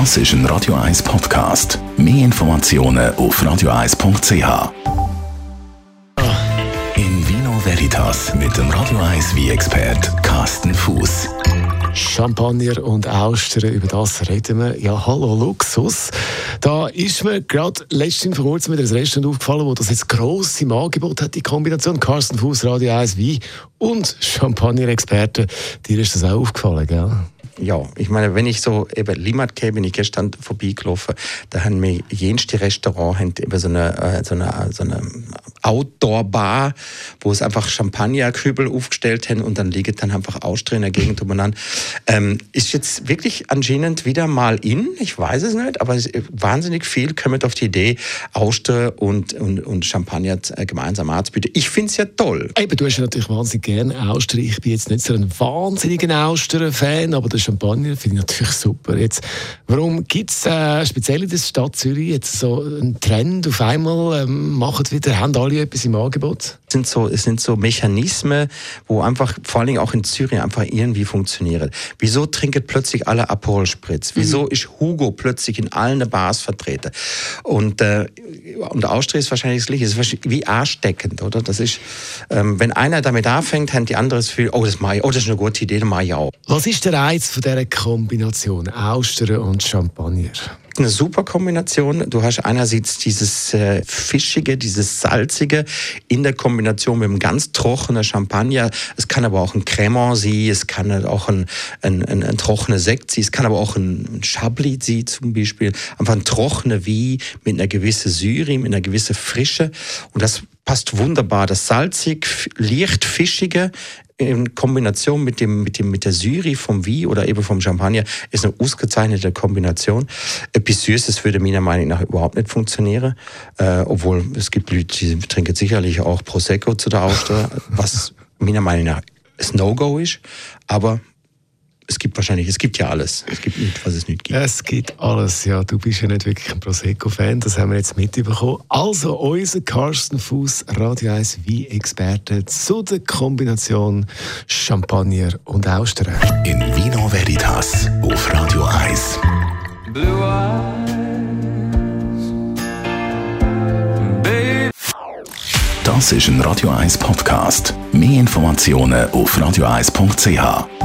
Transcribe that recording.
Das ist ein Radio 1 Podcast. Mehr Informationen auf radio1.ch. In Vino Veritas mit dem Radio 1 wie expert Carsten Fuß. Champagner und Austern, über das reden wir. Ja, hallo Luxus. Da ist mir gerade letztens vor kurzem wieder ein Restaurant aufgefallen, wo das jetzt gross im Angebot hat, die Kombination Carsten Fuß, Radio 1 Wein und Champagner-Experte. Dir ist das auch aufgefallen, gell? Ja, ich meine, wenn ich so eben Limmat bin ich gestern vorbeigelaufen, da haben wir jenste Restaurant haben eben so eine, äh, so eine, so eine Outdoor-Bar, wo es einfach Champagnerkübel aufgestellt haben und dann liegen dann einfach Austria in der Gegend umeinander. Ähm, ist jetzt wirklich anscheinend wieder mal in, ich weiß es nicht, aber wahnsinnig viel kommen auf die Idee, Austria und, und, und Champagner äh, gemeinsam anzubieten. Ich finde es ja toll. Eben, du hast ja natürlich wahnsinnig gerne Austria. Ich bin jetzt nicht so ein wahnsinniger Austria-Fan, aber das Champagner finde ich natürlich super. Jetzt, warum gibt es äh, speziell in der Stadt Zürich jetzt so einen Trend auf einmal, ähm, machen wieder, haben alle etwas im Angebot? Es sind so, es sind so Mechanismen, wo einfach, vor allem auch in Zürich, einfach irgendwie funktionieren. Wieso trinken plötzlich alle Aperol Spritz? Wieso mhm. ist Hugo plötzlich in allen Bars vertreten? Und, äh, und Austria ist wahrscheinlich das Gleiche. Es ist wie ansteckend, oder? Das ist, ähm, wenn einer damit anfängt, haben die anderen das Gefühl, oh, das, mache ich, oh, das ist eine gute Idee, das mache ich auch. Was ist der Reiz von dieser Kombination Austern und Champagner? Eine super Kombination. Du hast einerseits dieses äh, Fischige, dieses Salzige in der Kombination mit einem ganz trockenen Champagner. Es kann aber auch ein Cremant sein, es kann auch ein, ein, ein, ein trockener Sekt sein, es kann aber auch ein, ein Chablis sein zum Beispiel. Einfach ein trockener Wein mit einer gewissen Säure, mit einer gewissen Frische. Und das passt wunderbar. Das salzig, leicht fischige in Kombination mit dem mit dem mit der Syri vom Wie oder eben vom Champagner ist eine ausgezeichnete Kombination. Etwas Süßes würde meiner Meinung nach überhaupt nicht funktionieren, äh, obwohl es gibt Leute, die trinken sicherlich auch Prosecco zu der Auster, was meiner Meinung nach ein No-Go ist, aber es gibt wahrscheinlich, es gibt ja alles. Es gibt nichts, was es nicht gibt. Es gibt alles, ja. Du bist ja nicht wirklich ein Prosecco-Fan, das haben wir jetzt mitbekommen. Also unser Carsten Fuß, Radio 1 wie Experte zu der Kombination Champagner und Austern. In Vino Veritas auf Radio 1. Blue Eyes, Das ist ein Radio 1 Podcast. Mehr Informationen auf radio1.ch.